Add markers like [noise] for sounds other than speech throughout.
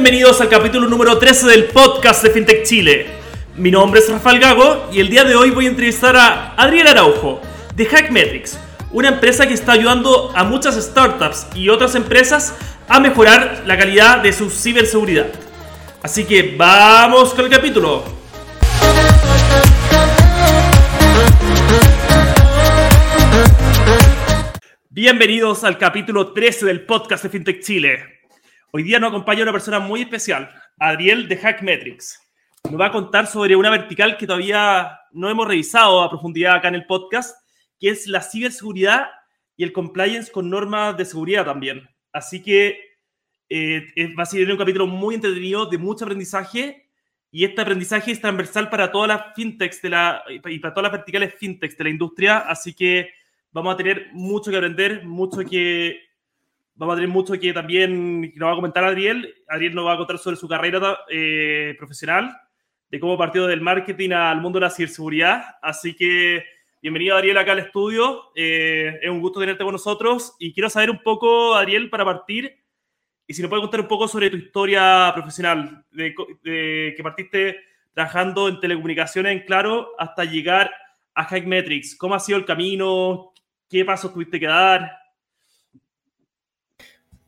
Bienvenidos al capítulo número 13 del podcast de FinTech Chile. Mi nombre es Rafael Gago y el día de hoy voy a entrevistar a Adriel Araujo de Hackmetrics, una empresa que está ayudando a muchas startups y otras empresas a mejorar la calidad de su ciberseguridad. Así que vamos con el capítulo. Bienvenidos al capítulo 13 del podcast de FinTech Chile. Hoy día nos acompaña una persona muy especial, Adriel de Hackmetrics. Nos va a contar sobre una vertical que todavía no hemos revisado a profundidad acá en el podcast, que es la ciberseguridad y el compliance con normas de seguridad también. Así que eh, va a ser un capítulo muy entretenido, de mucho aprendizaje, y este aprendizaje es transversal para todas las fintechs de la, y para todas las verticales fintechs de la industria, así que vamos a tener mucho que aprender, mucho que vamos a tener mucho que también nos va a comentar Adriel. Adriel nos va a contar sobre su carrera eh, profesional, de cómo partió del marketing al mundo de la ciberseguridad. Así que bienvenido Adriel acá al estudio. Eh, es un gusto tenerte con nosotros y quiero saber un poco, Adriel, para partir, y si nos puedes contar un poco sobre tu historia profesional, de, de que partiste trabajando en telecomunicaciones en Claro hasta llegar a Hackmetrics. ¿Cómo ha sido el camino? ¿Qué pasos tuviste que dar?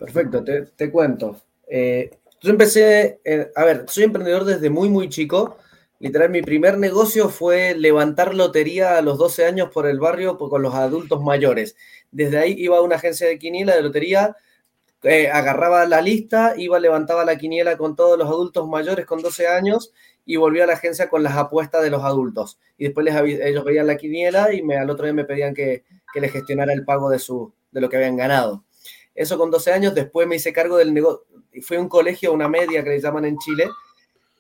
Perfecto, te, cuento. Eh, yo empecé, eh, a ver, soy emprendedor desde muy, muy chico. Literal, mi primer negocio fue levantar lotería a los 12 años por el barrio con los adultos mayores. Desde ahí iba a una agencia de quiniela de lotería, eh, agarraba la lista, iba, levantaba la quiniela con todos los adultos mayores con 12 años y volvía a la agencia con las apuestas de los adultos. Y después les, ellos veían la quiniela y me, al otro día me pedían que, que les gestionara el pago de, su, de lo que habían ganado. Eso con 12 años, después me hice cargo del negocio. Fui a un colegio, una media que le llaman en Chile.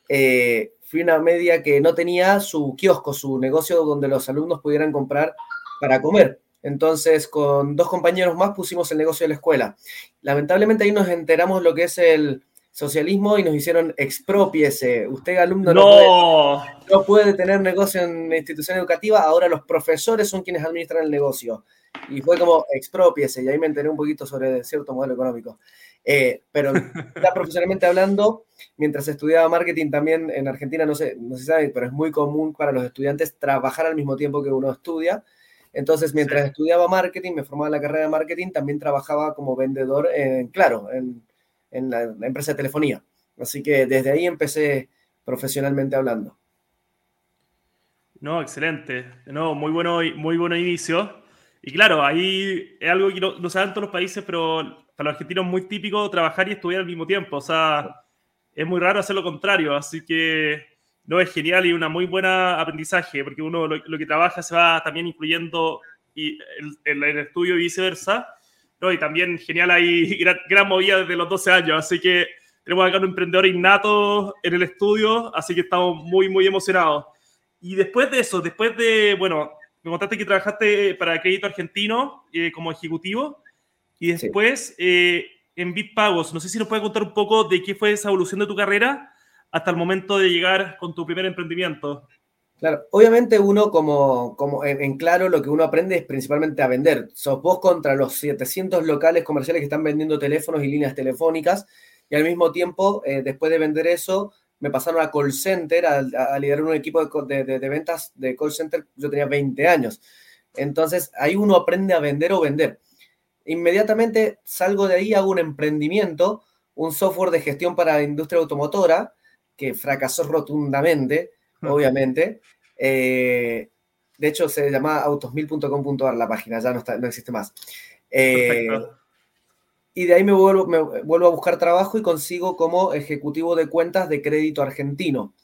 Eh, fui una media que no tenía su kiosco, su negocio donde los alumnos pudieran comprar para comer. Entonces, con dos compañeros más pusimos el negocio de la escuela. Lamentablemente ahí nos enteramos lo que es el socialismo y nos hicieron expropiese. Usted, alumno, no, puede, no puede tener negocio en una institución educativa, ahora los profesores son quienes administran el negocio y fue como expropiese, y ahí me enteré un poquito sobre cierto modelo económico. Eh, pero ya [laughs] profesionalmente hablando, mientras estudiaba marketing también en Argentina, no sé, no se sabe, pero es muy común para los estudiantes trabajar al mismo tiempo que uno estudia. Entonces, mientras estudiaba marketing, me formaba en la carrera de marketing, también trabajaba como vendedor en, claro, en, en la, empresa de telefonía. Así que desde ahí empecé profesionalmente hablando. No, excelente. No, muy bueno, muy bueno inicio. Y claro, ahí es algo que no, saben todos los países, pero para los argentinos es muy típico trabajar y estudiar al mismo tiempo. O sea, es muy raro hacer lo contrario. Así que no es genial y una muy buena aprendizaje, porque uno lo, que trabaja se va también incluyendo y en el, estudio y viceversa. ¿no? Y también genial, hay [laughs] gran, gran, movida desde los 12 años. Así que tenemos acá un emprendedor innato en el estudio, así que estamos muy, muy emocionados. Y después de eso, después de, bueno, me contaste que trabajaste para Crédito Argentino eh, como ejecutivo y después eh, en Bitpagos. No sé si nos puedes contar un poco de qué fue esa evolución de tu carrera hasta el momento de llegar con tu primer emprendimiento. Claro, obviamente uno como, como en, claro lo que uno aprende es principalmente a vender. Sos vos contra los 700 locales comerciales que están vendiendo teléfonos y líneas telefónicas y al mismo tiempo, eh, después de vender eso, me pasaron a call center, a, liderar un equipo de, de, ventas de call center, yo tenía 20 años. Entonces, ahí uno aprende a vender o vender. Inmediatamente salgo de ahí, hago un emprendimiento, un software de gestión para la industria automotora, que fracasó rotundamente, obviamente. Eh, de hecho, se llama autosmil.com.ar la página, ya no, está, no existe más. Eh, y de ahí me vuelvo, me vuelvo a buscar trabajo y consigo como ejecutivo de cuentas de Crédito Argentino.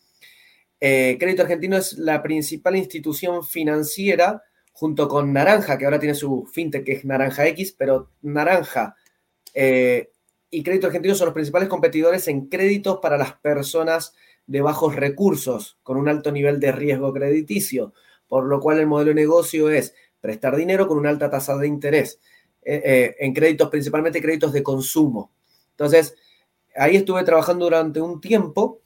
Eh, Crédito Argentino es la principal institución financiera junto con Naranja, que ahora tiene su fintech que es Naranja X, pero Naranja eh, y Crédito Argentino son los principales competidores en créditos para las personas de bajos recursos, con un alto nivel de riesgo crediticio, por lo cual el modelo de negocio es prestar dinero con una alta tasa de interés. Eh, eh, en créditos, principalmente créditos de consumo. Entonces, ahí estuve trabajando durante un tiempo,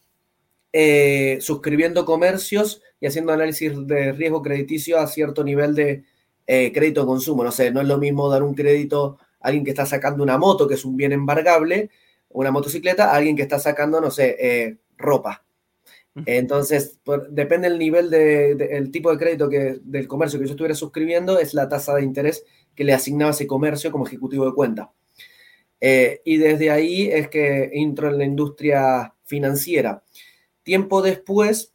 eh, suscribiendo comercios y haciendo análisis de riesgo crediticio a cierto nivel de crédito de consumo. No sé, no es lo mismo dar un crédito a alguien que está sacando una moto, que es un bien embargable, una motocicleta a alguien que está sacando, no sé, eh, ropa. Entonces, depende del nivel del tipo de crédito que, del comercio que yo estuviera suscribiendo, es la tasa de interés que le asignaba ese comercio como ejecutivo de cuenta. Eh, y desde ahí es que entro en la industria financiera. Tiempo después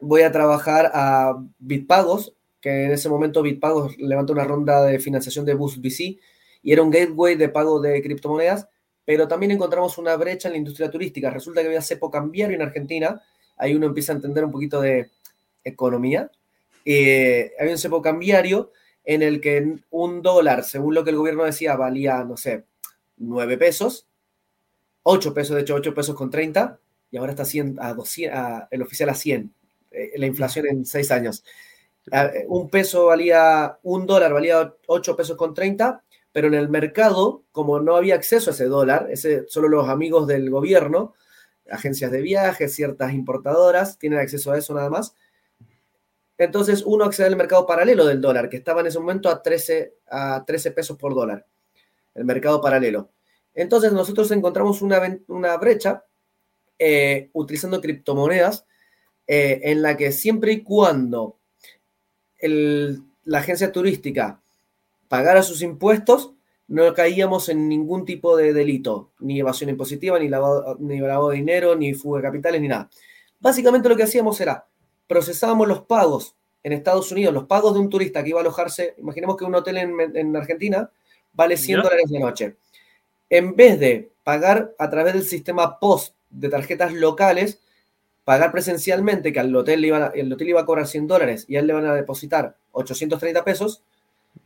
voy a trabajar a Bitpagos, que en ese momento Bitpagos levanta una ronda de financiación de Boost VC y era un gateway de pago de criptomonedas, pero también encontramos una brecha en la industria turística. Resulta que había cepo cambiario en Argentina ahí uno empieza a entender un poquito de economía. Eh, había un cepo cambiario en el que un dólar, según lo que el gobierno decía, valía, no sé, 9 pesos, 8 pesos, de hecho 8 pesos con 30, y ahora está 100, a 200, el oficial a 100, eh, la inflación en 6 años. un peso valía, un dólar valía 8 pesos con 30, pero en el mercado, como no había acceso a ese dólar, ese, solo los amigos del gobierno, agencias de viajes, ciertas importadoras, tienen acceso a eso nada más. Entonces uno accede al mercado paralelo del dólar, que estaba en ese momento a 13, a 13 pesos por dólar, el mercado paralelo. Entonces nosotros encontramos una, una brecha eh, utilizando criptomonedas eh, en la que siempre y cuando la agencia turística pagara sus impuestos, no caíamos en ningún tipo de delito, ni evasión impositiva, ni lavado, ni lavado de dinero, ni fuga de capitales, ni nada. Básicamente lo que hacíamos era, procesábamos los pagos en Estados Unidos, los pagos de un turista que iba a alojarse, imaginemos que un hotel en, Argentina vale 100 dólares de noche. En vez de pagar a través del sistema POST de tarjetas locales, pagar presencialmente, que al hotel, iba, el hotel iba a cobrar 100 dólares y a él le van a depositar 830 pesos,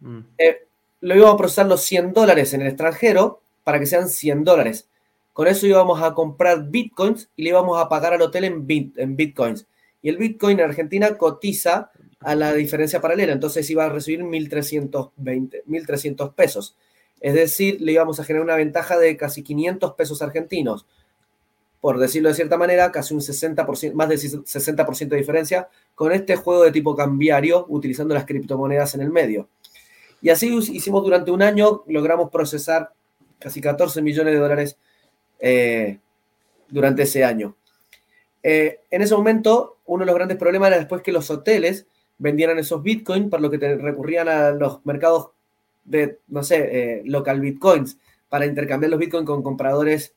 mm. eh, lo íbamos a procesar los 100 dólares en el extranjero para que sean 100 dólares. Con eso íbamos a comprar bitcoins y le íbamos a pagar al hotel en, en bitcoins. Y el bitcoin en Argentina cotiza a la diferencia paralela, entonces iba a recibir 1.320, 1.300 pesos. Es decir, le íbamos a generar una ventaja de casi 500 pesos argentinos. Por decirlo de cierta manera, casi un 60%, más del 60% de diferencia con este juego de tipo cambiario utilizando las criptomonedas en el medio. Y así hicimos durante un año, logramos procesar casi 14 millones de dólares eh, durante ese año. Eh, en ese momento, uno de los grandes problemas era después que los hoteles vendieran esos bitcoins, por lo que recurrían a los mercados de, no sé, eh, local bitcoins, para intercambiar los bitcoins con compradores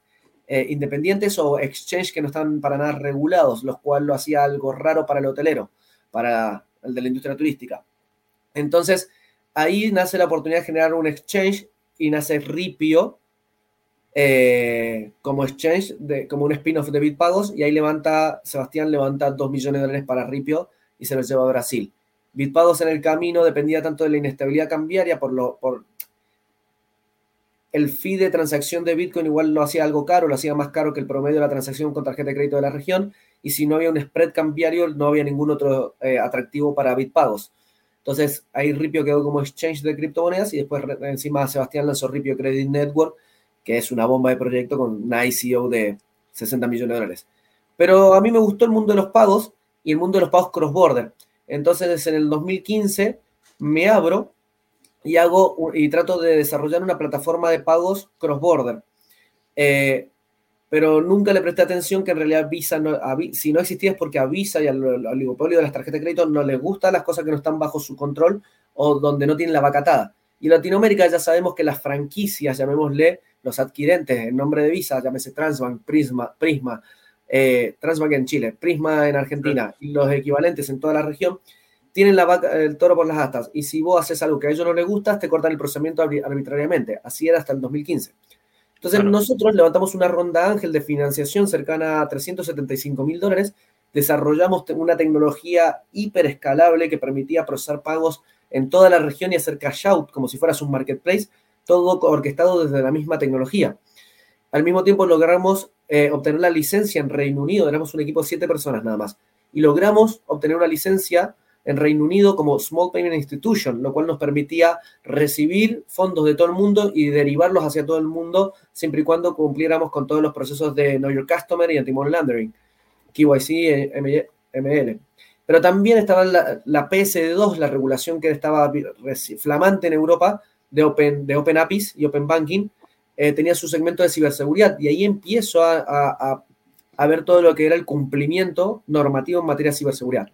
independientes o exchange que no están para nada regulados, lo cual lo hacía algo raro para el hotelero, para el de la industria turística. Entonces, ahí nace la oportunidad de generar un exchange y nace Ripio eh, como exchange, de, como un spin-off de Bitpagos, y ahí levanta, Sebastián levanta 2 millones de dólares para Ripio y se los lleva a Brasil. Bitpagos en el camino dependía tanto de la inestabilidad cambiaria por, lo, por el fee de transacción de Bitcoin igual lo hacía algo caro, lo hacía más caro que el promedio de la transacción con tarjeta de crédito de la región, y si no había un spread cambiario, no había ningún otro eh, atractivo para Bitpagos. Entonces ahí Ripio quedó como exchange de criptomonedas y después encima Sebastián lanzó Ripio Credit Network, que es una bomba de proyecto con una ICO de 60 millones de dólares. Pero a mí me gustó el mundo de los pagos y el mundo de los pagos cross-border. Entonces en el 2015 me abro y hago y trato de desarrollar una plataforma de pagos cross-border. Eh, pero nunca le presté atención que en realidad Visa, no, si no existía es porque a Visa y al, oligopolio de las tarjetas de crédito no les gustan las cosas que no están bajo su control o donde no tienen la vacatada. Y Latinoamérica ya sabemos que las franquicias, llamémosle los adquirentes en nombre de Visa, llámese Transbank, Prisma, Prisma eh, Transbank en Chile, Prisma en Argentina y los equivalentes en toda la región, tienen la vaca, el toro por las astas. Y si vos haces algo que a ellos no les gusta, te cortan el procedimiento arbitrariamente. Así era hasta el 2015. Entonces nosotros levantamos una ronda ángel de financiación cercana a 375 mil dólares, desarrollamos una tecnología hiper escalable que permitía procesar pagos en toda la región y hacer cash out como si fueras un marketplace, todo orquestado desde la misma tecnología. Al mismo tiempo logramos eh, obtener la licencia en Reino Unido, éramos un equipo de siete personas nada más, y logramos obtener una licencia en Reino Unido como Small Payment Institution, lo cual nos permitía recibir fondos de todo el mundo y derivarlos hacia todo el mundo siempre y cuando cumpliéramos con todos los procesos de Know Your Customer y Anti-Money Laundering, KYC, ML. Pero también estaba la, la PSD2, la regulación que estaba flamante en Europa de Open, de open APIs y Open Banking, eh, tenía su segmento de ciberseguridad y ahí empiezo a, ver todo lo que era el cumplimiento normativo en materia de ciberseguridad.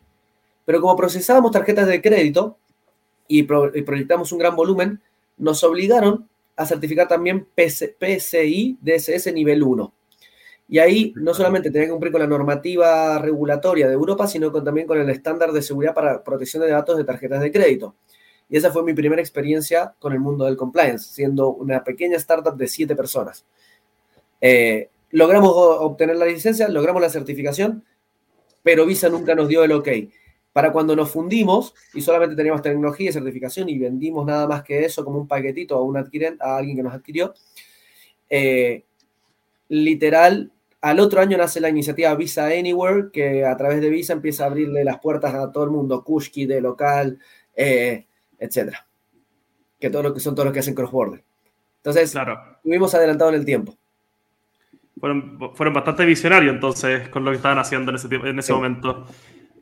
Pero como procesábamos tarjetas de crédito y, proyectamos un gran volumen, nos obligaron a certificar también PCI DSS nivel 1. Y ahí no solamente tenía que cumplir con la normativa regulatoria de Europa, sino también con el estándar de seguridad para protección de datos de tarjetas de crédito. Y esa fue mi primera experiencia con el mundo del compliance, siendo una pequeña startup de siete personas. Eh, logramos obtener la licencia, logramos la certificación, pero Visa nunca nos dio el ok. Para cuando nos fundimos y solamente teníamos tecnología y certificación y vendimos nada más que eso como un paquetito a, un adquirente, a alguien que nos adquirió, eh, literal al otro año nace la iniciativa Visa Anywhere, que a través de Visa empieza a abrirle las puertas a todo el mundo, Kushki, de local, eh, etcétera. Que todo lo que son todos los que hacen cross-border. Entonces, claro. estuvimos adelantados en el tiempo. Fueron, fueron, bastante visionarios entonces con lo que estaban haciendo en ese, en ese momento.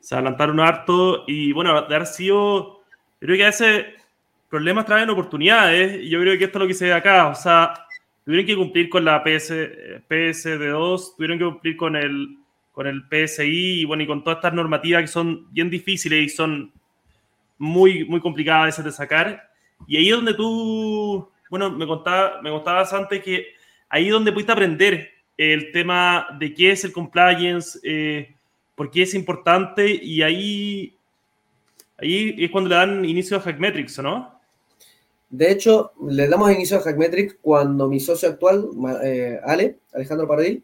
Se adelantaron harto y bueno, de haber sido, creo que a veces problemas traen oportunidades y yo creo que esto es lo que se ve acá. O sea, tuvieron que cumplir con la PS, PSD2, tuvieron que cumplir con el, con el PSI y bueno, y con todas estas normativas que son bien difíciles y son muy, muy complicadas de sacar. Y ahí es donde tú, bueno, me, contaba, me contabas antes que ahí es donde pudiste aprender el tema de qué es el compliance, eh, por qué es importante y ahí, ahí es cuando le dan inicio a Hackmetrics, ¿no? De hecho, le damos inicio a Hackmetrics cuando mi socio actual, eh, Ale, Alejandro Paradil,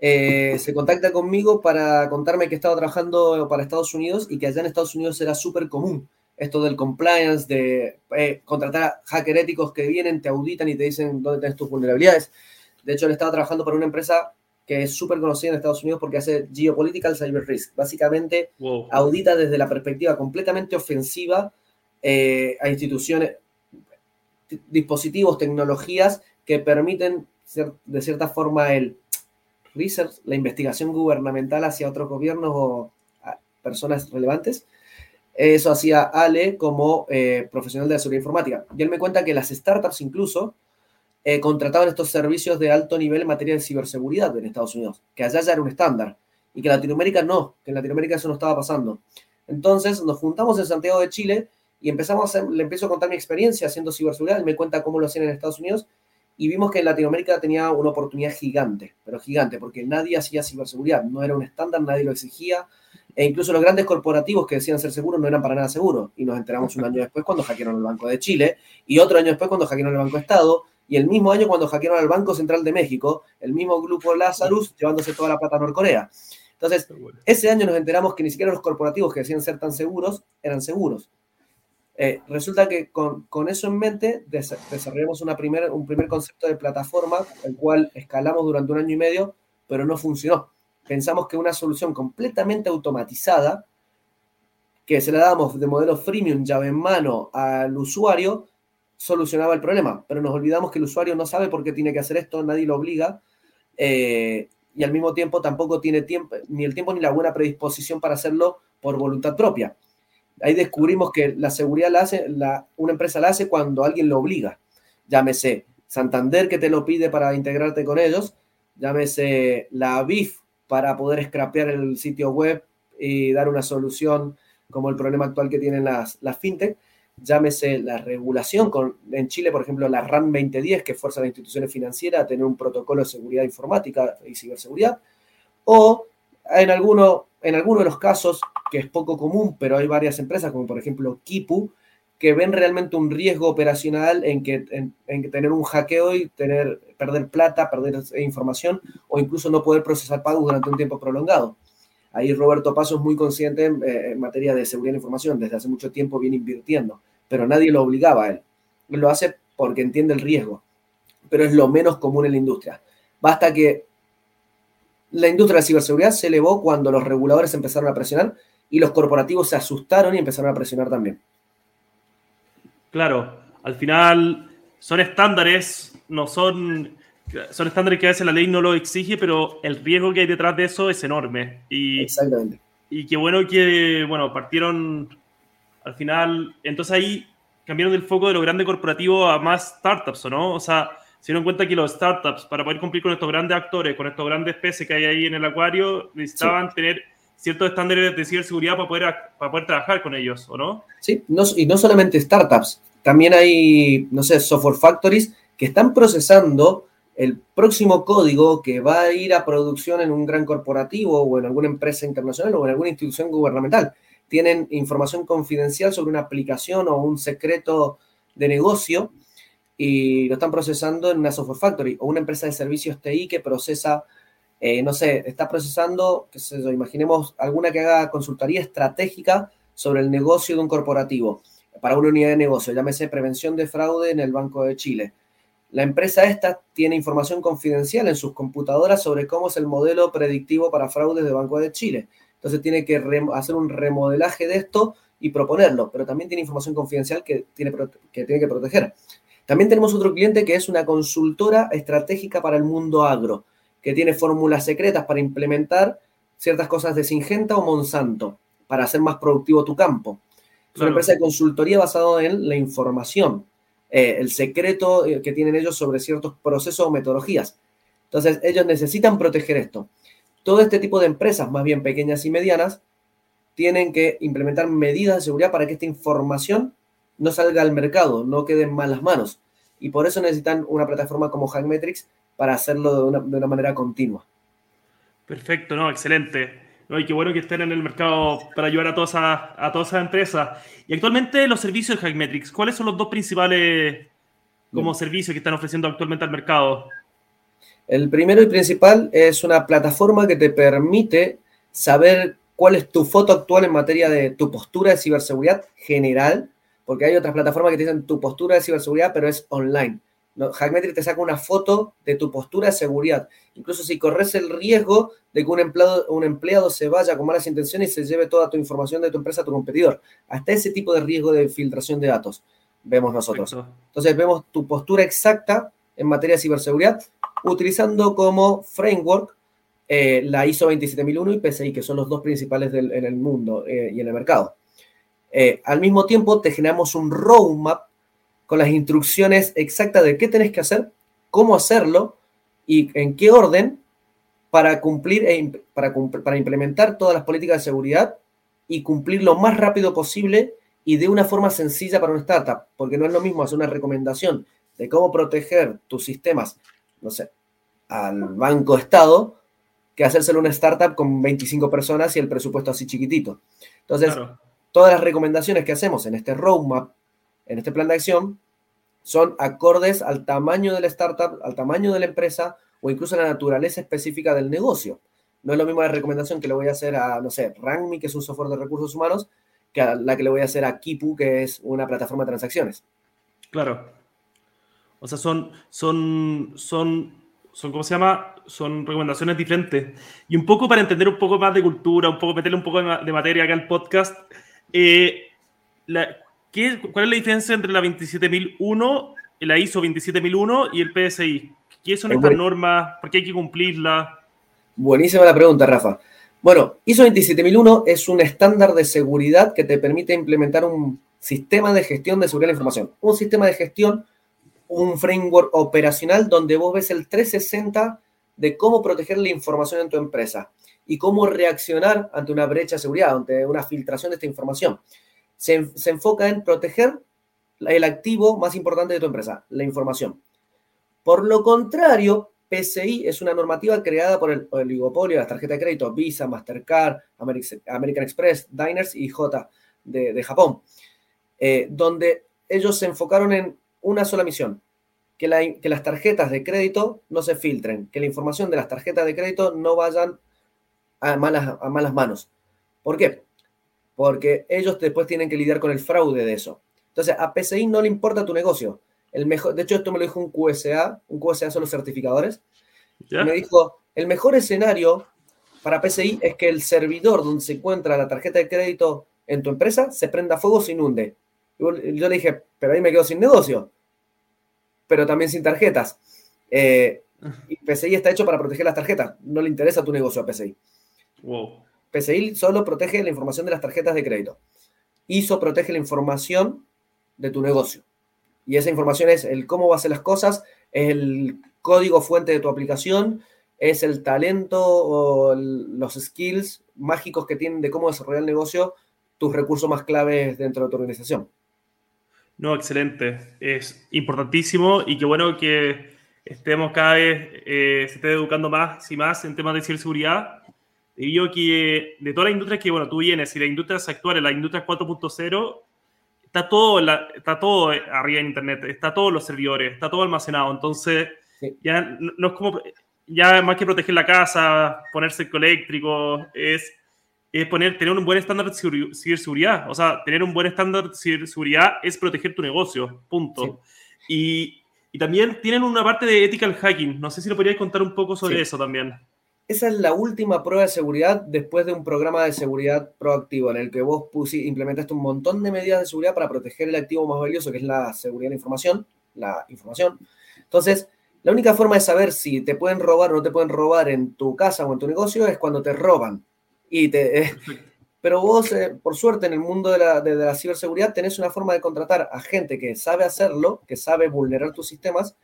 eh, se contacta conmigo para contarme que estaba trabajando para Estados Unidos y que allá en Estados Unidos era súper común esto del compliance, de eh, contratar a hacker éticos que vienen, te auditan y te dicen dónde tienes tus vulnerabilidades. De hecho, él estaba trabajando para una empresa que es súper conocida en Estados Unidos porque hace Geopolitical Cyber Risk. Básicamente, audita desde la perspectiva completamente ofensiva a instituciones, dispositivos, tecnologías que permiten de cierta forma el research, la investigación gubernamental hacia otros gobiernos o personas relevantes. Eso hacía Ale como eh, profesional de seguridad informática. Y él me cuenta que las startups incluso eh, contrataban estos servicios de alto nivel en materia de ciberseguridad en Estados Unidos, que allá ya era un estándar, y que en Latinoamérica no, que en Latinoamérica eso no estaba pasando. Entonces nos juntamos en Santiago de Chile y empezamos a le empiezo a contar mi experiencia haciendo ciberseguridad, él me cuenta cómo lo hacían en Estados Unidos y vimos que en Latinoamérica tenía una oportunidad gigante, pero gigante, porque nadie hacía ciberseguridad, no era un estándar, nadie lo exigía, e incluso los grandes corporativos que decían ser seguros no eran para nada seguros, y nos enteramos un año después cuando hackearon el Banco de Chile, y otro año después cuando hackearon el Banco de Estado, y el mismo año cuando hackearon el Banco Central de México, el mismo grupo Lazarus llevándose toda la plata a Norcorea. Entonces, ese año nos enteramos que ni siquiera los corporativos que decían ser tan seguros eran seguros. Eh, resulta que con, eso en mente desarrollamos una un primer concepto de plataforma, el cual escalamos durante un año y medio, pero no funcionó. Pensamos que una solución completamente automatizada, que se la damos de modelo freemium, llave en mano al usuario, solucionaba el problema, pero nos olvidamos que el usuario no sabe por qué tiene que hacer esto, nadie lo obliga, eh, y al mismo tiempo tampoco tiene tiempo, ni el tiempo ni la buena predisposición para hacerlo por voluntad propia. Ahí descubrimos que la seguridad la hace, una empresa la hace cuando alguien lo obliga. Llámese Santander que te lo pide para integrarte con ellos, llámese la BIF para poder scrapear el sitio web y dar una solución como el problema actual que tienen las, las fintech, llámese la regulación, con, en Chile, por ejemplo, la RAN 2010, que fuerza a las instituciones financieras a tener un protocolo de seguridad informática y ciberseguridad, o en alguno, en alguno de los casos, que es poco común, pero hay varias empresas, como por ejemplo Kipu, que ven realmente un riesgo operacional en que, en, tener un hackeo y tener, perder plata, perder información o incluso no poder procesar pagos durante un tiempo prolongado. Ahí Roberto Paso es muy consciente en, eh, en materia de seguridad de información, desde hace mucho tiempo viene invirtiendo, pero nadie lo obligaba a él. Él lo hace porque entiende el riesgo, pero es lo menos común en la industria. Basta que la industria de la ciberseguridad se elevó cuando los reguladores empezaron a presionar y los corporativos se asustaron y empezaron a presionar también. Claro, al final son estándares, no son, son estándares que a veces la ley no lo exige, pero el riesgo que hay detrás de eso es enorme. Y, Exactamente. Y qué bueno que, bueno, partieron al final, entonces ahí cambiaron el foco de lo grande corporativo a más startups, ¿no? O sea, se dieron cuenta que los startups, para poder cumplir con estos grandes actores, con estos grandes peces que hay ahí en el acuario, necesitaban tener ciertos estándares de ciberseguridad para poder, para poder trabajar con ellos, ¿o no? Sí, y no solamente startups, también hay, no sé, software factories que están procesando el próximo código que va a ir a producción en un gran corporativo o en alguna empresa internacional o en alguna institución gubernamental. Tienen información confidencial sobre una aplicación o un secreto de negocio y lo están procesando en una software factory o una empresa de servicios TI que procesa eh, no sé, está procesando, qué sé yo, imaginemos alguna que haga consultoría estratégica sobre el negocio de un corporativo para una unidad de negocio, llámese prevención de fraude en el Banco de Chile. La empresa esta tiene información confidencial en sus computadoras sobre cómo es el modelo predictivo para fraudes del Banco de Chile. Entonces tiene que hacer un remodelaje de esto y proponerlo, pero también tiene información confidencial que tiene que, tiene que proteger. También tenemos otro cliente que es una consultora estratégica para el mundo agro que tiene fórmulas secretas para implementar ciertas cosas de Singenta o Monsanto para hacer más productivo tu campo. Es una empresa de consultoría basada en la información, eh, el secreto eh, que tienen ellos sobre ciertos procesos o metodologías. Entonces, ellos necesitan proteger esto. Todo este tipo de empresas, más bien pequeñas y medianas, tienen que implementar medidas de seguridad para que esta información no salga al mercado, no quede en malas manos. Y por eso necesitan una plataforma como Hackmetrics para hacerlo de una, de una manera continua. Perfecto, no, excelente. No, y qué bueno que estén en el mercado para ayudar a todas, a, a todas esas empresas. Y actualmente los servicios de Hackmetrics, ¿cuáles son los dos principales como servicios que están ofreciendo actualmente al mercado? El primero y principal es una plataforma que te permite saber cuál es tu foto actual en materia de tu postura de ciberseguridad general, porque hay otras plataformas que te dicen tu postura de ciberseguridad, pero es online. ¿No? Hackmetric te saca una foto de tu postura de seguridad. Incluso si corres el riesgo de que un empleado, un empleado se vaya con malas intenciones y se lleve toda tu información de tu empresa a tu competidor. Hasta ese tipo de riesgo de filtración de datos vemos nosotros. Entonces vemos tu postura exacta en materia de ciberseguridad utilizando como framework eh, la ISO 27001 y PCI, que son los dos principales en el mundo eh, y en el mercado. Eh, al mismo tiempo, te generamos un roadmap con las instrucciones exactas de qué tenés que hacer, cómo hacerlo y en qué orden para cumplir, e para, para implementar todas las políticas de seguridad y cumplir lo más rápido posible y de una forma sencilla para una startup, porque no es lo mismo hacer una recomendación de cómo proteger tus sistemas, no sé, al Banco Estado, que hacérselo una startup con 25 personas y el presupuesto así chiquitito. Entonces, todas las recomendaciones que hacemos en este roadmap en este plan de acción son acordes al tamaño de la startup, al tamaño de la empresa o incluso a la naturaleza específica del negocio. No es lo mismo la recomendación que le voy a hacer a, no sé, Rangmi, que es un software de recursos humanos, que a la que le voy a hacer a Kipu, que es una plataforma de transacciones. Claro. O sea, son, son, son, son, ¿cómo se llama? Son recomendaciones diferentes. Y un poco para entender un poco más de cultura, un poco meterle un poco de materia acá al podcast, eh, la, ¿Cuál es la diferencia entre la 27001, la ISO 27001 y el PSI? ¿Qué son estas normas? ¿Por qué hay que cumplirlas? Buenísima la pregunta, Rafa. Bueno, ISO 27001 es un estándar de seguridad que te permite implementar un sistema de gestión de seguridad de la información. Un sistema de gestión, un framework operacional donde vos ves el 360 de cómo proteger la información en tu empresa y cómo reaccionar ante una brecha de seguridad, ante una filtración de esta información se, enfoca en proteger el activo más importante de tu empresa, la información. Por lo contrario, PCI es una normativa creada por el oligopolio de las tarjetas de crédito Visa, Mastercard, American Express, Diners y J de, Japón, eh, donde ellos se enfocaron en una sola misión, que, las tarjetas de crédito no se filtren, que la información de las tarjetas de crédito no vayan a malas, a malas manos. ¿Por qué? Porque ellos después tienen que lidiar con el fraude de eso. Entonces, a PCI no le importa tu negocio. El mejor, de hecho, esto me lo dijo un QSA, un QSA son los certificadores. Me dijo, el mejor escenario para PCI es que el servidor donde se encuentra la tarjeta de crédito en tu empresa se prenda fuego, se inunde. Yo, le dije, pero ahí me quedo sin negocio, pero también sin tarjetas. Eh, y PCI está hecho para proteger las tarjetas, no le interesa tu negocio a PCI. Wow. PCI solo protege la información de las tarjetas de crédito. ISO protege la información de tu negocio. Y esa información es el cómo va a hacer las cosas, ¿Es el código fuente de tu aplicación? ¿Es el talento o los skills mágicos que tienen de cómo desarrollar el negocio tus recursos más claves dentro de tu organización? No, excelente. Es importantísimo y qué bueno que estemos cada vez, eh, se esté educando más y más en temas de ciberseguridad. Y yo que de todas las industrias que, bueno, tú vienes y las industrias actuales, la industria 4.0, está todo, está todo arriba en Internet, está todos los servidores, está todo almacenado. Entonces, ya no, es como, ya más que proteger la casa, ponerse eléctrico, es es poner, tener un buen estándar de ciberseguridad. O sea, tener un buen estándar de ciberseguridad es proteger tu negocio, punto. Y, y, también tienen una parte de ethical hacking. No sé si lo podrías contar un poco sobre eso también. Esa es la última prueba de seguridad después de un programa de seguridad proactivo en el que vos implementaste un montón de medidas de seguridad para proteger el activo más valioso, que es la seguridad de la información. La información. Entonces, la única forma de saber si te pueden robar o no te pueden robar en tu casa o en tu negocio es cuando te roban. Y te, eh, pero vos, eh, por suerte, en el mundo de la, de, la, ciberseguridad tenés una forma de contratar a gente que sabe hacerlo, que sabe vulnerar tus sistemas,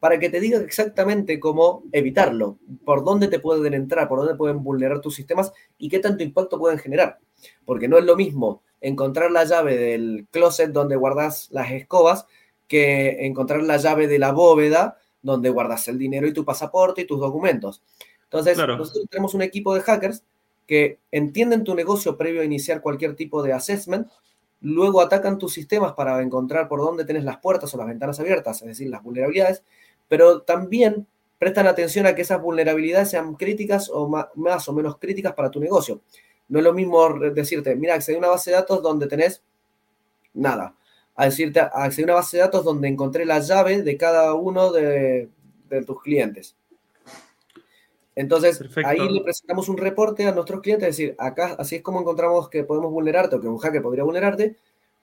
para que te diga exactamente cómo evitarlo, por dónde te pueden entrar, por dónde pueden vulnerar tus sistemas y qué tanto impacto pueden generar. Porque no es lo mismo encontrar la llave del closet donde guardas las escobas que encontrar la llave de la bóveda donde guardas el dinero y tu pasaporte y tus documentos. Entonces, nosotros tenemos un equipo de hackers que entienden tu negocio previo a iniciar cualquier tipo de assessment, luego atacan tus sistemas para encontrar por dónde tienes las puertas o las ventanas abiertas, es decir, las vulnerabilidades, pero también prestan atención a que esas vulnerabilidades sean críticas o más, o menos críticas para tu negocio. No es lo mismo decirte, mira, accedí a una base de datos donde tenés nada, a decirte, accedí a una base de datos donde encontré la llave de cada uno de tus clientes. Entonces, ahí le presentamos un reporte a nuestros clientes, es decir, acá así es como encontramos que podemos vulnerarte o que un hacker podría vulnerarte,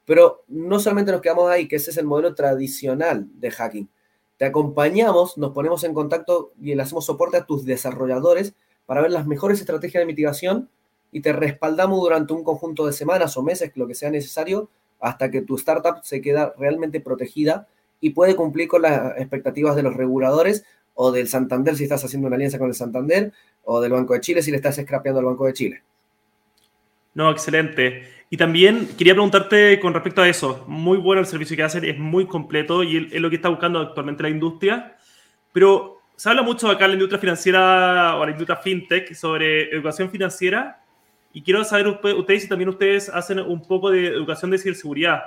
pero no solamente nos quedamos ahí, que ese es el modelo tradicional de hacking. Te acompañamos, nos ponemos en contacto y le hacemos soporte a tus desarrolladores para ver las mejores estrategias de mitigación y te respaldamos durante un conjunto de semanas o meses, lo que sea necesario, hasta que tu startup se queda realmente protegida y puede cumplir con las expectativas de los reguladores o del Santander si estás haciendo una alianza con el Santander, o del Banco de Chile si le estás scrapeando al Banco de Chile. No, excelente. Y también quería preguntarte con respecto a eso. Muy bueno el servicio que hacen, es muy completo y es lo que está buscando actualmente la industria. Pero se habla mucho acá en la industria financiera o la industria fintech sobre educación financiera. Y quiero saber ustedes si también ustedes hacen un poco de educación de ciberseguridad.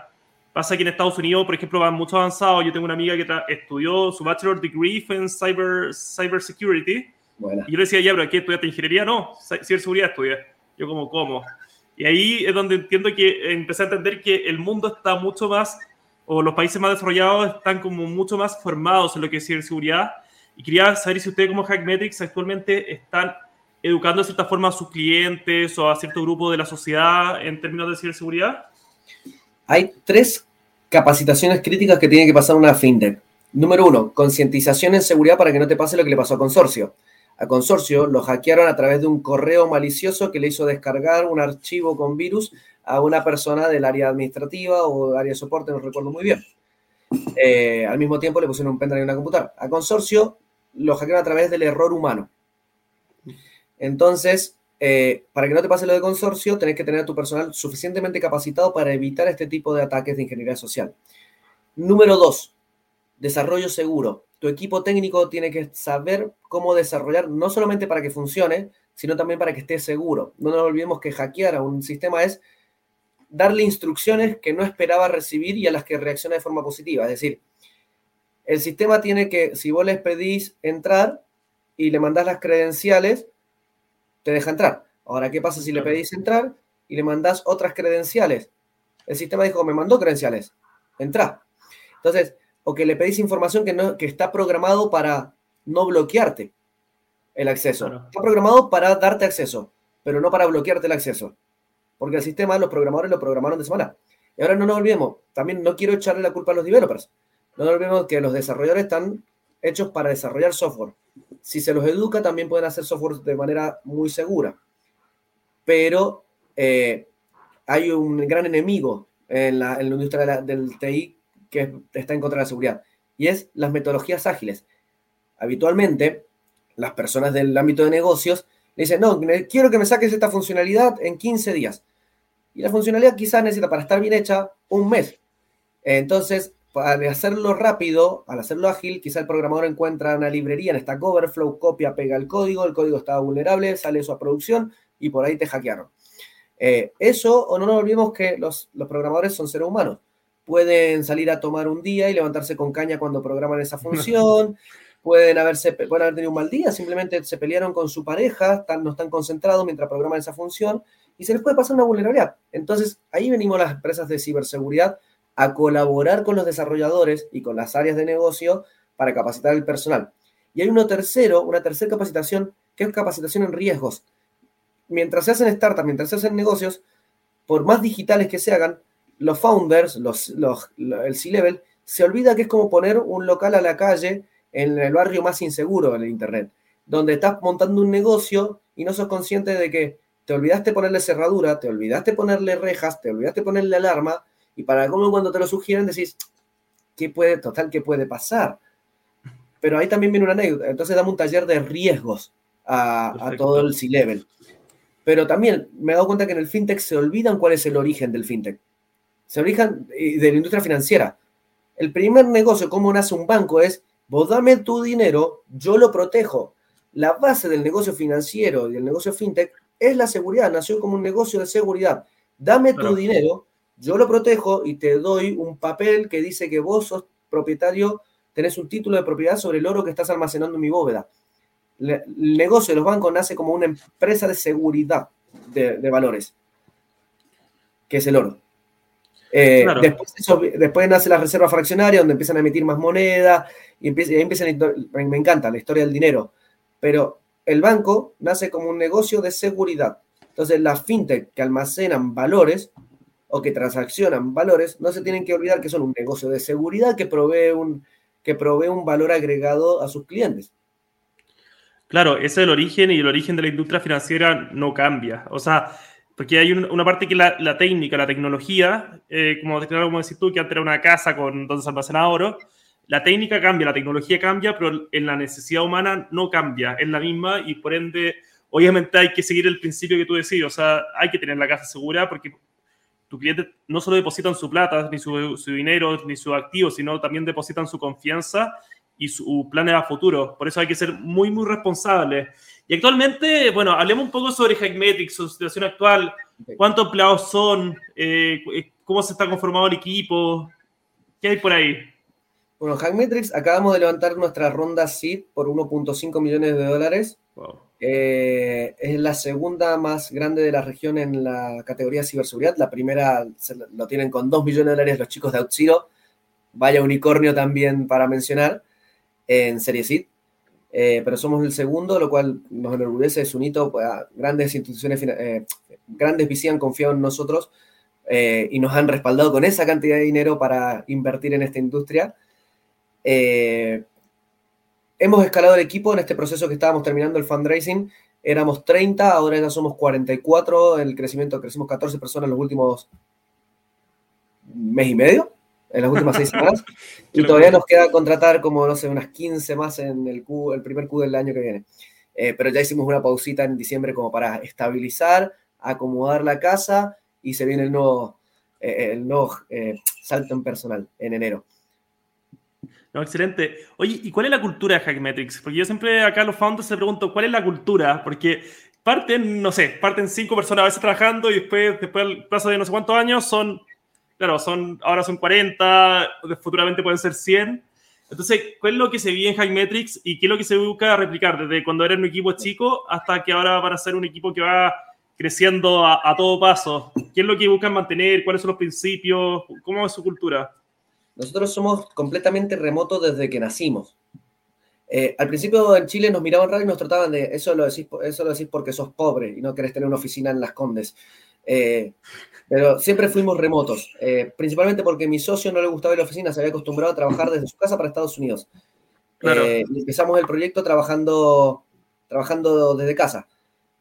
Pasa que en Estados Unidos, por ejemplo, van mucho avanzado. Yo tengo una amiga que estudió su bachelor degree en cyber, cyber security. Y yo le decía, ya, pero ¿qué estudiaste ingeniería? No, ciberseguridad estudié. Yo como, ¿cómo? Y ahí es donde entiendo que empecé a entender que el mundo está mucho más, o los países más desarrollados están como mucho más formados en lo que es ciberseguridad. Y quería saber si ustedes como Hackmetrics actualmente están educando de cierta forma a sus clientes o a cierto grupo de la sociedad en términos de ciberseguridad. Hay tres capacitaciones críticas que tiene que pasar una fintech. Número uno, concientización en seguridad para que no te pase lo que le pasó a Consorcio. A Consorcio lo hackearon a través de un correo malicioso que le hizo descargar un archivo con virus a una persona del área administrativa o área de soporte, no recuerdo muy bien. Eh, al mismo tiempo le pusieron un pendrive en una computadora. A Consorcio lo hackearon a través del error humano. Entonces, eh, para que no te pase lo de consorcio, tenés que tener a tu personal suficientemente capacitado para evitar este tipo de ataques de ingeniería social. Número dos, desarrollo seguro. Tu equipo técnico tiene que saber cómo desarrollar, no solamente para que funcione, sino también para que esté seguro. No nos olvidemos que hackear a un sistema es darle instrucciones que no esperaba recibir y a las que reacciona de forma positiva. Es decir, el sistema tiene que, si vos les pedís entrar y le mandás las credenciales, te deja entrar. Ahora, ¿qué pasa si le pedís entrar y le mandás otras credenciales? El sistema dijo, me mandó credenciales, entra. Entonces, o que le pedís información que, no, que está programado para no bloquearte el acceso. Está programado para darte acceso, pero no para bloquearte el acceso. Porque el sistema, los programadores lo programaron de semana. Y ahora no nos olvidemos, también no quiero echarle la culpa a los developers. No nos olvidemos que los desarrolladores están hechos para desarrollar software si se los educa, también pueden hacer software de manera muy segura. Pero eh, hay un gran enemigo en la, industria del TI que está en contra de la seguridad, y es las metodologías ágiles. Habitualmente, las personas del ámbito de negocios dicen, no, quiero que me saques esta funcionalidad en 15 días. Y la funcionalidad quizás necesita para estar bien hecha un mes. Entonces, para hacerlo rápido, al hacerlo ágil, quizá el programador encuentra una librería en Stack Overflow, copia, pega el código, el código está vulnerable, sale su producción y por ahí te hackearon. Eh, eso, o no nos olvidemos que los, los programadores son seres humanos. Pueden salir a tomar un día y levantarse con caña cuando programan esa [laughs] función. pueden, haberse, pueden haber tenido un mal día, simplemente se pelearon con su pareja, están, no están concentrados mientras programan esa función y se les puede pasar una vulnerabilidad. Entonces, ahí venimos las empresas de ciberseguridad a colaborar con los desarrolladores y con las áreas de negocio para capacitar al personal. Y hay uno tercero, una tercera capacitación, que es capacitación en riesgos mientras se hacen startups, mientras se hacen negocios, por más digitales que se hagan, los founders, los, el C-Level, se olvida que es como poner un local a la calle en el barrio más inseguro del Internet, donde estás montando un negocio y no sos consciente de que te olvidaste ponerle cerradura, te olvidaste ponerle rejas, te olvidaste ponerle alarma, y para cómo cuando te lo sugieren decís, ¿qué puede, total, qué puede pasar? Pero ahí también viene una anécdota. Entonces damos un taller de riesgos a, a todo el C-Level. Pero también me he dado cuenta que en el fintech se olvidan cuál es el origen del fintech. Se origen de la industria financiera. El primer negocio, cómo nace un banco, es vos dame tu dinero, yo lo protejo. La base del negocio financiero y del negocio fintech es la seguridad, nació como un negocio de seguridad. Dame tu dinero, yo lo protejo y te doy un papel que dice que vos sos propietario, tenés un título de propiedad sobre el oro que estás almacenando en mi bóveda el negocio de los bancos nace como una empresa de seguridad de, valores, que es el oro. Eh, después, nace la reserva fraccionaria, donde empiezan a emitir más moneda, y, ahí empiezan, me encanta la historia del dinero, pero el banco nace como un negocio de seguridad. Entonces, las fintech que almacenan valores o que transaccionan valores, no se tienen que olvidar que son un negocio de seguridad que provee un, que provee un valor agregado a sus clientes. Claro, ese es el origen y el origen de la industria financiera no cambia. O sea, porque hay una parte que la, la técnica, la tecnología, eh, como, como decís tú, que antes era una casa con donde se almacenaba oro, la técnica cambia, la tecnología cambia, pero en la necesidad humana no cambia, es la misma y por ende, obviamente hay que seguir el principio que tú decís, o sea, hay que tener la casa segura porque tu cliente no solo depositan su plata, ni su, su dinero, ni su activo, sino también depositan su confianza y su planes a futuro. Por eso hay que ser muy, muy responsable. Y actualmente, bueno, hablemos un poco sobre Hackmetrics, su situación actual. ¿Cuántos empleados son? Eh, ¿Cómo se está conformado el equipo? ¿Qué hay por ahí? Bueno, Hackmetrics, acabamos de levantar nuestra ronda SEED por 1.5 millones de dólares. Eh, es la segunda más grande de la región en la categoría de ciberseguridad. La primera lo tienen con 2 millones de dólares los chicos de OutZero. Vaya unicornio también para mencionar en Serie C, eh, pero somos el segundo, lo cual nos enorgullece, es un hito, pues, grandes instituciones, eh, grandes VC han confiado en nosotros eh, y nos han respaldado con esa cantidad de dinero para invertir en esta industria. Hemos escalado el equipo en este proceso que estábamos terminando el fundraising, éramos 30, ahora ya somos 44, el crecimiento, crecimos 14 personas en los últimos mes y medio en las últimas seis [laughs] semanas. y todavía nos queda contratar como, no sé, unas 15 más en el, Q, el primer Q del año que viene. Eh, pero ya hicimos una pausita en diciembre como para estabilizar, acomodar la casa y se viene el nuevo, eh, el nuevo eh, salto en personal en enero. No, excelente. Oye, ¿y cuál es la cultura de Hackmetrics? Porque yo siempre acá a los founders se pregunto, ¿cuál es la cultura? Porque parten, no sé, parten cinco personas a veces trabajando y después, después al plazo de no sé cuántos años son claro, son, ahora son 40, futuramente pueden ser 100. Entonces, ¿cuál es lo que se ve en Hackmetrics y qué es lo que se busca replicar desde cuando era un equipo chico hasta que ahora van a ser un equipo que va creciendo a, todo paso? ¿Qué es lo que buscan mantener? ¿Cuáles son los principios? ¿Cómo es su cultura? Nosotros somos completamente remotos desde que nacimos. Eh, al principio en Chile nos miraban raro y nos trataban de eso lo decís, eso lo decís porque sos pobre y no querés tener una oficina en Las Condes. Eh, pero siempre fuimos remotos, eh, principalmente porque mi socio no le gustaba ir a la oficina, se había acostumbrado a trabajar desde su casa para Estados Unidos. Eh, empezamos el proyecto trabajando, trabajando desde casa.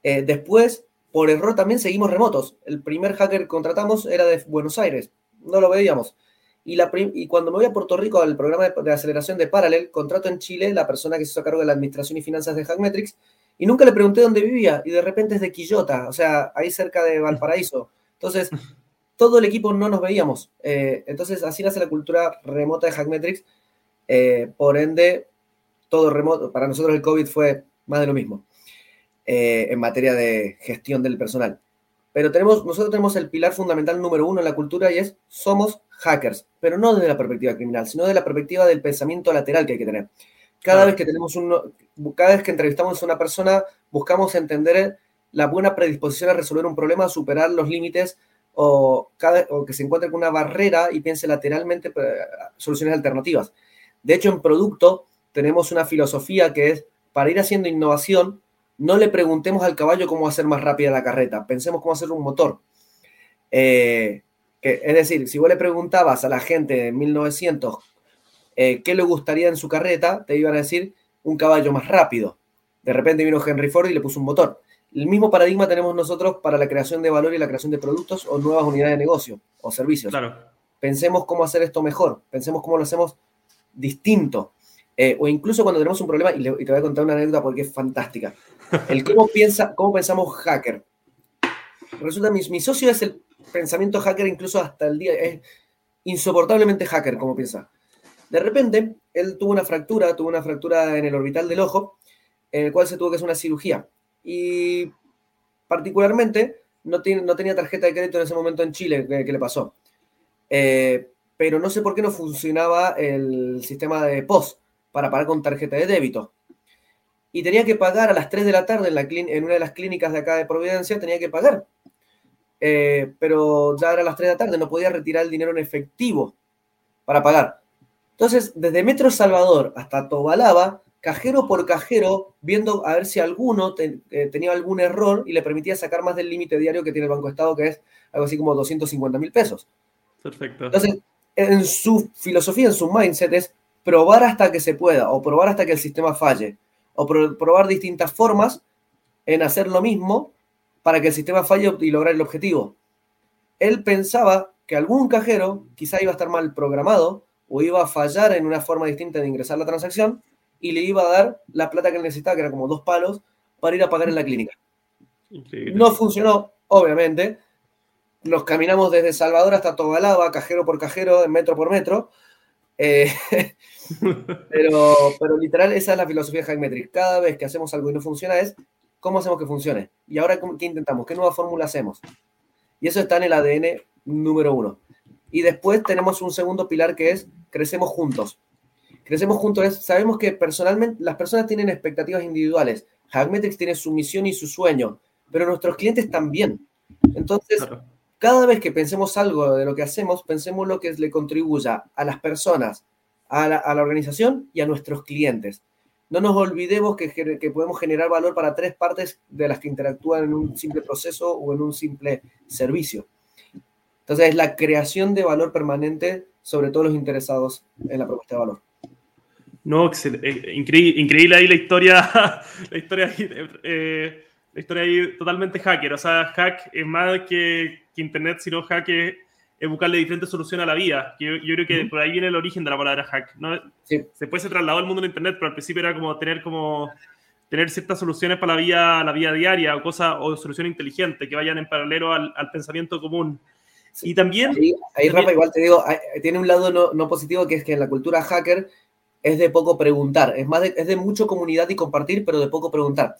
después, por error, también seguimos remotos. El primer hacker que contratamos era de Buenos Aires, no lo veíamos. Y, la y cuando me voy a Puerto Rico al programa de, aceleración de Parallel, contrato en Chile la persona que se hizo cargo de la administración y finanzas de Hackmetrics y nunca le pregunté dónde vivía y de repente es de Quillota, o sea, ahí cerca de Valparaíso. Entonces, [laughs] todo el equipo no nos veíamos. Eh, entonces, así nace la cultura remota de Hackmetrics. Eh, por ende, todo remoto. Para nosotros el COVID fue más de lo mismo eh, en materia de gestión del personal. Pero tenemos, nosotros tenemos el pilar fundamental número uno en la cultura y es somos hackers, pero no desde la perspectiva criminal, sino desde la perspectiva del pensamiento lateral que hay que tener. Cada vez que tenemos uno, cada vez que entrevistamos a una persona, buscamos entender la buena predisposición a resolver un problema, a superar los límites o, cada, o que se encuentre con una barrera y piense lateralmente eh, soluciones alternativas. De hecho, en producto tenemos una filosofía que es, para ir haciendo innovación, no le preguntemos al caballo cómo hacer más rápida la carreta, pensemos cómo hacer un motor. Eh, es decir, si vos le preguntabas a la gente en 1900 eh, qué le gustaría en su carreta, te iban a decir un caballo más rápido. De repente vino Henry Ford y le puso un motor. El mismo paradigma tenemos nosotros para la creación de valor y la creación de productos o nuevas unidades de negocio o servicios. Claro. Pensemos cómo hacer esto mejor, pensemos cómo lo hacemos distinto. Eh, o incluso cuando tenemos un problema, y, te voy a contar una anécdota porque es fantástica. El cómo, piensa, cómo pensamos hacker. Resulta, mi, mi socio es el pensamiento hacker incluso hasta el día, es insoportablemente hacker como piensa. De repente, él tuvo una fractura, tuvo una fractura en el orbital del ojo, en el cual se tuvo que hacer una cirugía y particularmente no, tiene, no tenía tarjeta de crédito en ese momento en Chile que, le pasó. Eh, pero no sé por qué no funcionaba el sistema de POS para pagar con tarjeta de débito. Y tenía que pagar a las 3 de la tarde en, la en una de las clínicas de acá de Providencia, tenía que pagar. Eh, pero ya era las 3 de la tarde, no podía retirar el dinero en efectivo para pagar. Entonces, desde Metro Salvador hasta Tobalaba, cajero por cajero, viendo a ver si alguno eh, tenía algún error y le permitía sacar más del límite diario que tiene el Banco Estado, que es algo así como 250 mil pesos. Perfecto. Entonces, en su filosofía, en su mindset es probar hasta que se pueda, o probar hasta que el sistema falle, o probar distintas formas en hacer lo mismo para que el sistema falle y lograr el objetivo. Él pensaba que algún cajero quizá iba a estar mal programado o iba a fallar en una forma distinta de ingresar la transacción y le iba a dar la plata que necesitaba, que era como dos palos, para ir a pagar en la clínica. No funcionó, obviamente. Nos caminamos desde Salvador hasta Tobalaba, cajero por cajero, metro por metro. Eh, [laughs] pero, pero literal, esa es la filosofía de Hackmetric. Cada vez que hacemos algo y no funciona es cómo hacemos que funcione. Y ahora, ¿qué intentamos? ¿Qué nueva fórmula hacemos? Y eso está en el ADN número uno. Y después tenemos un segundo pilar que es crecemos juntos. Crecemos juntos sabemos que personalmente las personas tienen expectativas individuales. Hackmetrics tiene su misión y su sueño, pero nuestros clientes también. Entonces, cada vez que pensemos algo de lo que hacemos, pensemos lo que le contribuya a las personas, a la, organización y a nuestros clientes. No nos olvidemos que, que, podemos generar valor para tres partes de las que interactúan en un simple proceso o en un simple servicio. Entonces, es la creación de valor permanente sobre todos los interesados en la propuesta de valor. No, eh, increíble, increíble ahí la historia, [laughs] la historia, eh, la historia ahí totalmente hacker. O sea, hack es más que, internet, sino hack es, buscarle diferentes soluciones a la vida. Yo, yo creo que por ahí viene el origen de la palabra hack. ¿no? Después se trasladó al mundo de internet, pero al principio era como tener como tener ciertas soluciones para la vida, la vida diaria o cosas o soluciones inteligentes que vayan en paralelo al, al pensamiento común. Y también... Ahí, Rafa, igual te digo, tiene un lado no, no positivo que es que en la cultura hacker es de poco preguntar. Es, más de, es de mucho comunidad y compartir, pero de poco preguntar.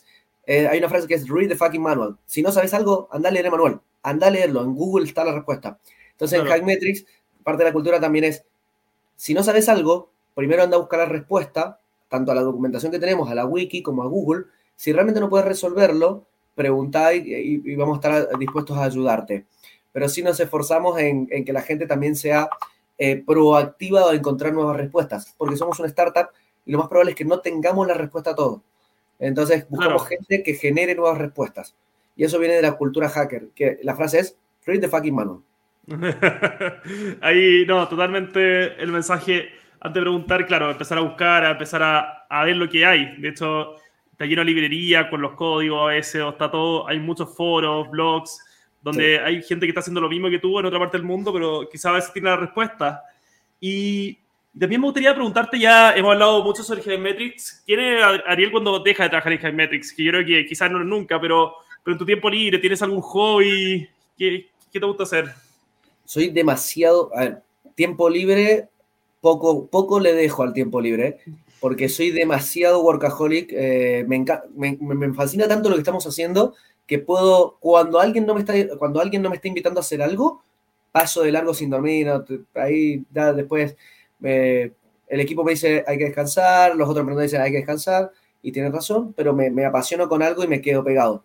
Eh, hay una frase que es read the fucking manual. Si no sabes algo, anda a leer el manual. Anda a leerlo. En Google está la respuesta. Entonces, en Hackmetrics, parte de la cultura también es, si no sabes algo, primero anda a buscar la respuesta, tanto a la documentación que tenemos, a la wiki como a Google. Si realmente no puedes resolverlo, pregunta y, vamos a estar dispuestos a ayudarte. Pero si nos esforzamos en, en que la gente también sea eh, proactiva de encontrar nuevas respuestas, porque somos una startup y lo más probable es que no tengamos la respuesta a todo. Entonces buscamos gente que genere nuevas respuestas. Y eso viene de la cultura hacker, que la frase es, read the fucking manual. [laughs] Ahí, no, totalmente el mensaje, antes de preguntar, claro, empezar a buscar, a empezar a, a ver lo que hay. De hecho, está lleno de librería con los códigos a veces, o está todo, hay muchos foros, blogs, donde hay gente que está haciendo lo mismo que tú en otra parte del mundo, pero quizás a veces tiene la respuesta. Y también me gustaría preguntarte, ya hemos hablado mucho sobre Metrics. ¿Quién es Ariel cuando deja de trabajar en Metrics? Que yo creo que quizás no nunca, pero, pero en tu tiempo libre, ¿tienes algún hobby? ¿Qué, qué te gusta hacer? Soy demasiado... A ver, tiempo libre, poco, poco le dejo al tiempo libre, porque soy demasiado workaholic. Eh, me, me, me, fascina tanto lo que estamos haciendo que puedo, cuando alguien no me está, cuando alguien no me está invitando a hacer algo, paso de largo sin dormir, ahí ya después el equipo me dice hay que descansar, los otros emprendedores dicen hay que descansar, y tienen razón, pero me, me, apasiono con algo y me quedo pegado.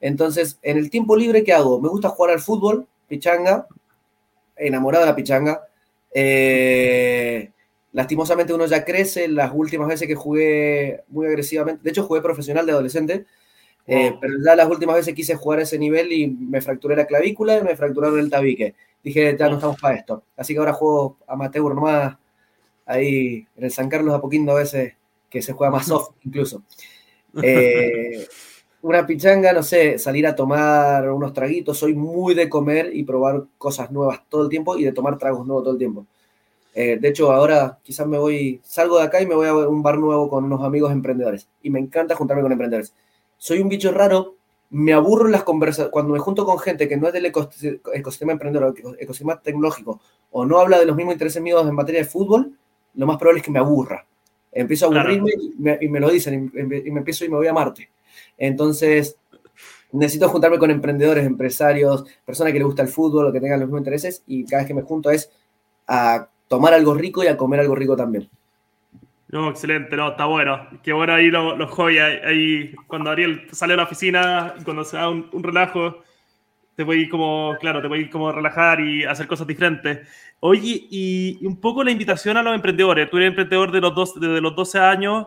Entonces, en el tiempo libre, ¿qué hago? Me gusta jugar al fútbol, pichanga, enamorado de la pichanga. Eh, lastimosamente uno ya crece, las últimas veces que jugué muy agresivamente, de hecho jugué profesional de adolescente, eh, pero ya las últimas veces quise jugar a ese nivel y me fracturé la clavícula y me fracturaron el tabique. Dije, ya no estamos para esto. Así que ahora juego amateur nomás, ahí en el San Carlos a Apoquindo a veces, que se juega más soft incluso. [laughs] Eh, una pichanga, no sé, salir a tomar unos traguitos. Soy muy de comer y probar cosas nuevas todo el tiempo y de tomar tragos nuevos todo el tiempo. Eh, de hecho, ahora quizás me voy, salgo de acá y me voy a un bar nuevo con unos amigos emprendedores. Y me encanta juntarme con emprendedores soy un bicho raro, me aburro en las conversaciones, cuando me junto con gente que no es del ecosistema emprendedor, ecosistema tecnológico, o no habla de los mismos intereses míos en materia de fútbol, lo más probable es que me aburra. Empiezo a aburrirme y, me, lo dicen, y me, empiezo y me voy a Marte. Entonces, necesito juntarme con emprendedores, empresarios, personas que les gusta el fútbol que tengan los mismos intereses, y cada vez que me junto es a tomar algo rico y a comer algo rico también. No, excelente, no, está bueno. Qué bueno ahí los, los hobbies. Ahí, cuando Ariel sale a la oficina cuando se da un, relajo, te voy ir como, claro, te voy ir como relajar y hacer cosas diferentes. Oye, y, un poco la invitación a los emprendedores. Tú eres emprendedor de los dos, desde los 12 años.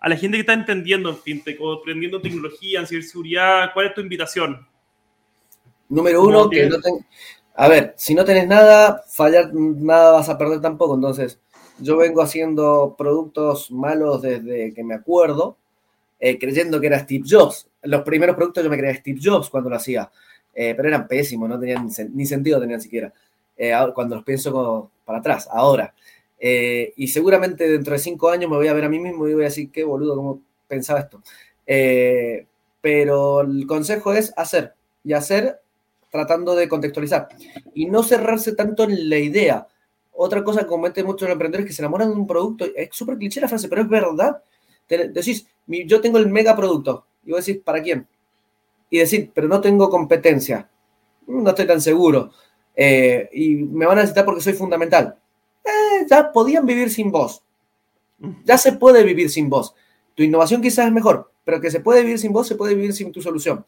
A la gente que está emprendiendo en fintech o emprendiendo tecnología, en ciberseguridad, ¿cuál es tu invitación? Número uno, que no A ver, si no tenés nada, fallar nada vas a perder tampoco. Entonces, yo vengo haciendo productos malos desde que me acuerdo, eh, creyendo que era Steve Jobs. Los primeros productos yo me creía Steve Jobs cuando lo hacía, eh, pero eran pésimos, no tenían ni sentido, tenían siquiera. Eh, cuando los pienso para atrás, ahora. Y seguramente dentro de cinco años me voy a ver a mí mismo y voy a decir, qué boludo, cómo pensaba esto. pero el consejo es hacer y hacer tratando de contextualizar y no cerrarse tanto en la idea otra cosa que cometen muchos emprendedores que se enamoran de un producto. Es súper cliché la frase, pero es verdad. decís, yo tengo el mega producto. Y vos decís, ¿para quién? Y decir, pero no tengo competencia. No estoy tan seguro. Eh, y me van a necesitar porque soy fundamental. Ya podían vivir sin vos. Ya se puede vivir sin vos. Tu innovación quizás es mejor, pero que se puede vivir sin vos, se puede vivir sin tu solución.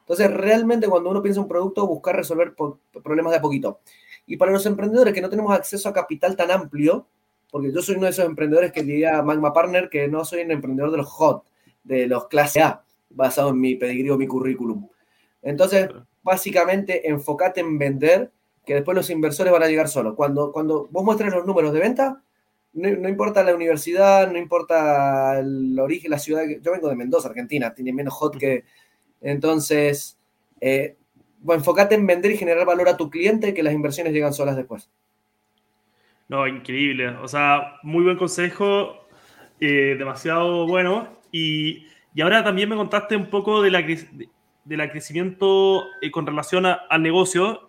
Entonces, realmente cuando uno piensa en un producto, buscar resolver problemas de a poquito. Y para los emprendedores que no tenemos acceso a capital tan amplio, porque yo soy uno de esos emprendedores que diría Magma Partner que no soy un emprendedor de los hot, de los clase A, basado en mi pedigrí o mi currículum. Entonces, básicamente, enfócate en vender, que después los inversores van a llegar solos. Cuando, cuando vos muestres los números de venta, no, importa la universidad, no importa el origen, la ciudad. Yo vengo de Mendoza, Argentina, tiene menos hot que. Entonces, eh, enfócate en vender y generar valor a tu cliente que las inversiones llegan solas después. No, increíble. O sea, muy buen consejo, eh, demasiado bueno. Y, ahora también me contaste un poco de la, de, la crecimiento eh, con relación al negocio.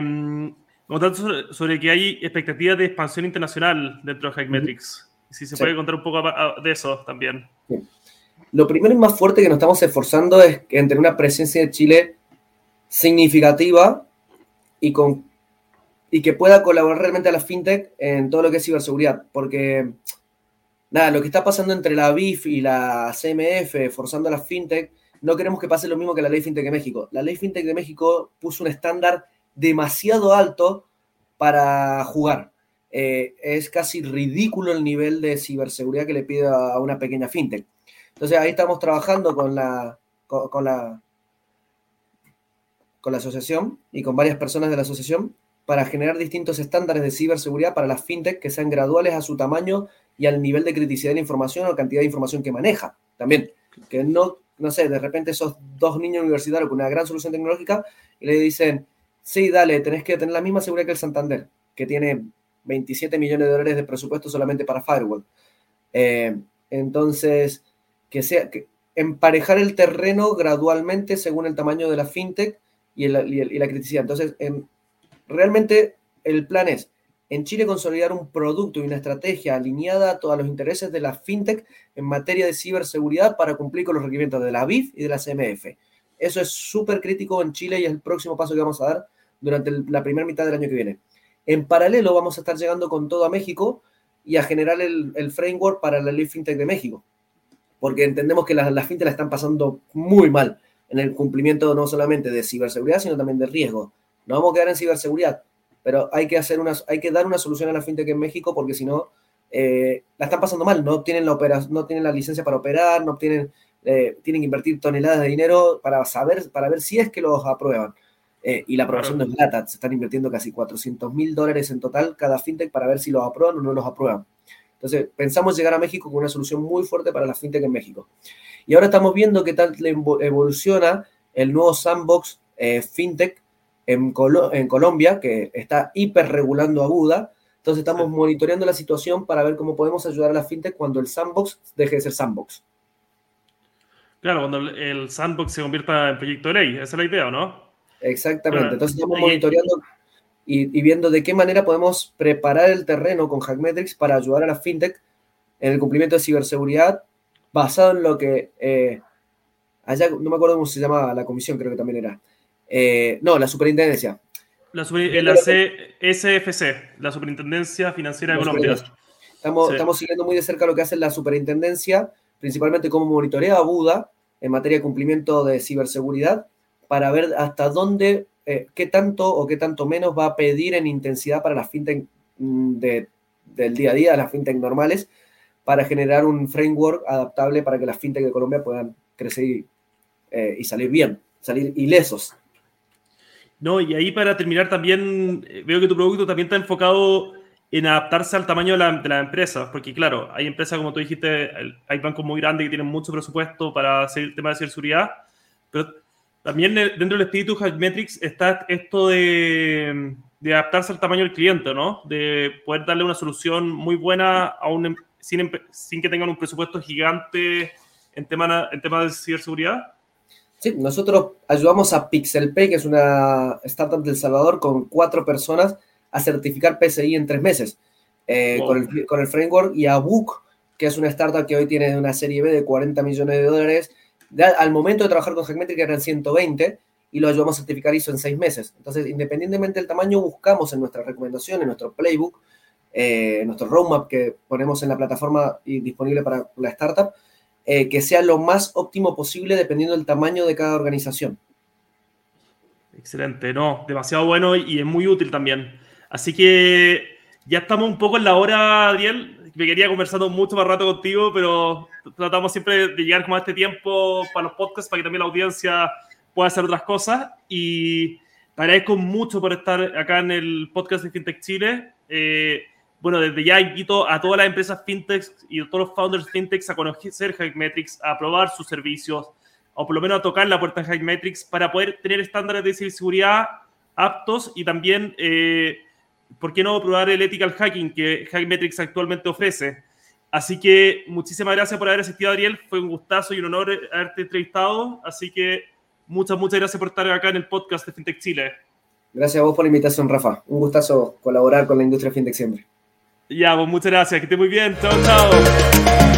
Me contaste sobre, que hay expectativas de expansión internacional dentro de Hackmetrics. Si se puede contar un poco de eso también. Lo primero y más fuerte que nos estamos esforzando es en tener una presencia de Chile significativa y, con, y que pueda colaborar realmente a la fintech en todo lo que es ciberseguridad. Porque, nada, lo que está pasando entre la BIF y la CMF, forzando a la fintech, no queremos que pase lo mismo que la ley fintech de México. La ley fintech de México puso un estándar demasiado alto para jugar. Eh, es casi ridículo el nivel de ciberseguridad que le pide a una pequeña fintech. Entonces ahí estamos trabajando con la, con la con la asociación y con varias personas de la asociación para generar distintos estándares de ciberseguridad para las fintech que sean graduales a su tamaño y al nivel de criticidad de la información o cantidad de información que maneja. También, que no, no sé, de repente esos dos niños universitarios con una gran solución tecnológica y le dicen, sí, dale, tenés que tener la misma seguridad que el Santander, que tiene 27 millones de dólares de presupuesto solamente para Firewall. Eh, entonces, que sea, que emparejar el terreno gradualmente según el tamaño de la fintech y, la criticidad. Entonces, realmente el plan es en Chile consolidar un producto y una estrategia alineada a todos los intereses de la fintech en materia de ciberseguridad para cumplir con los requerimientos de la BIF y de la CMF. Eso es súper crítico en Chile y es el próximo paso que vamos a dar durante la primera mitad del año que viene. En paralelo vamos a estar llegando con todo a México y a generar el, framework para la ley fintech de México, porque entendemos que las, fintech la están pasando muy mal en el cumplimiento no solamente de ciberseguridad, sino también de riesgo. No vamos a quedar en ciberseguridad, pero hay que, hacer una, hay que dar una solución a la fintech en México porque si no, eh, la están pasando mal, no tienen la, opera, no tienen la licencia para operar, no tienen, eh, tienen que invertir toneladas de dinero para saber, para ver si es que los aprueban. Eh, y la aprobación no es barata, se están invirtiendo casi 400 mil dólares en total cada fintech para ver si los aprueban o no los aprueban. Entonces, pensamos llegar a México con una solución muy fuerte para la fintech en México. Y ahora estamos viendo qué tal evoluciona el nuevo sandbox eh, fintech en, en, Colombia, que está hiperregulando a Buda. Entonces, estamos monitoreando la situación para ver cómo podemos ayudar a la fintech cuando el sandbox deje de ser sandbox. Claro, cuando el sandbox se convierta en proyecto de ley, esa es la idea, ¿no? Exactamente. Entonces estamos monitoreando y, viendo de qué manera podemos preparar el terreno con Hackmetrics para ayudar a la fintech en el cumplimiento de ciberseguridad basado en lo que eh, allá, no me acuerdo cómo se llamaba la comisión, creo que también era. Eh, no, la superintendencia. La, la SFC, la Superintendencia Financiera de Colombia. Estamos, estamos siguiendo muy de cerca lo que hace la superintendencia, principalmente cómo monitorea a Buda en materia de cumplimiento de ciberseguridad para ver hasta dónde, eh, qué tanto o qué tanto menos va a pedir en intensidad para las fintech mm, del día a día, las fintech normales, para generar un framework adaptable para que las fintech de Colombia puedan crecer y, eh, salir bien, salir ilesos. No, y ahí para terminar también, eh, veo que tu producto también está enfocado en adaptarse al tamaño de la, de la empresa, porque claro, hay empresas, como tú dijiste, hay bancos muy grandes que tienen mucho presupuesto para hacer el tema de ciberseguridad, pero también dentro del espíritu Hackmetrics está esto de, adaptarse al tamaño del cliente, ¿no? De poder darle una solución muy buena a un, em, sin, sin que tengan un presupuesto gigante en tema, en tema de ciberseguridad. Sí, nosotros ayudamos a PixelPay, que es una startup del Salvador, con cuatro personas a certificar PCI en tres meses eh, con, el, con, el, framework y a Book, que es una startup que hoy tiene una serie B de 40 millones de dólares al momento de trabajar con Hackmetric eran 120 y lo ayudamos a certificar ISO en seis meses. Entonces, independientemente del tamaño, buscamos en nuestra recomendación, en nuestro playbook, eh, en nuestro roadmap que ponemos en la plataforma y disponible para la startup, eh, que sea lo más óptimo posible dependiendo del tamaño de cada organización. Excelente, no, demasiado bueno y es muy útil también. Así que ya estamos un poco en la hora, Adriel me quería conversando mucho más rato contigo, pero tratamos siempre de llegar como a este tiempo para los podcasts, para que también la audiencia pueda hacer otras cosas. Y te agradezco mucho por estar acá en el podcast de FinTech Chile. Eh, bueno, desde ya invito a todas las empresas FinTech y a todos los founders FinTech a conocer Hackmetrics, a probar sus servicios, o por lo menos a tocar la puerta de Hackmetrics para poder tener estándares de ciberseguridad aptos y también... Eh, ¿por qué no probar el ethical hacking que Hackmetrics actualmente ofrece? Así que muchísimas gracias por haber asistido, Ariel. Fue un gustazo y un honor haberte entrevistado. Así que muchas, muchas gracias por estar acá en el podcast de FinTech Chile. Gracias a vos por la invitación, Rafa. Un gustazo colaborar con la industria FinTech siempre. Ya, pues muchas gracias. Que esté muy bien. Chao, chao.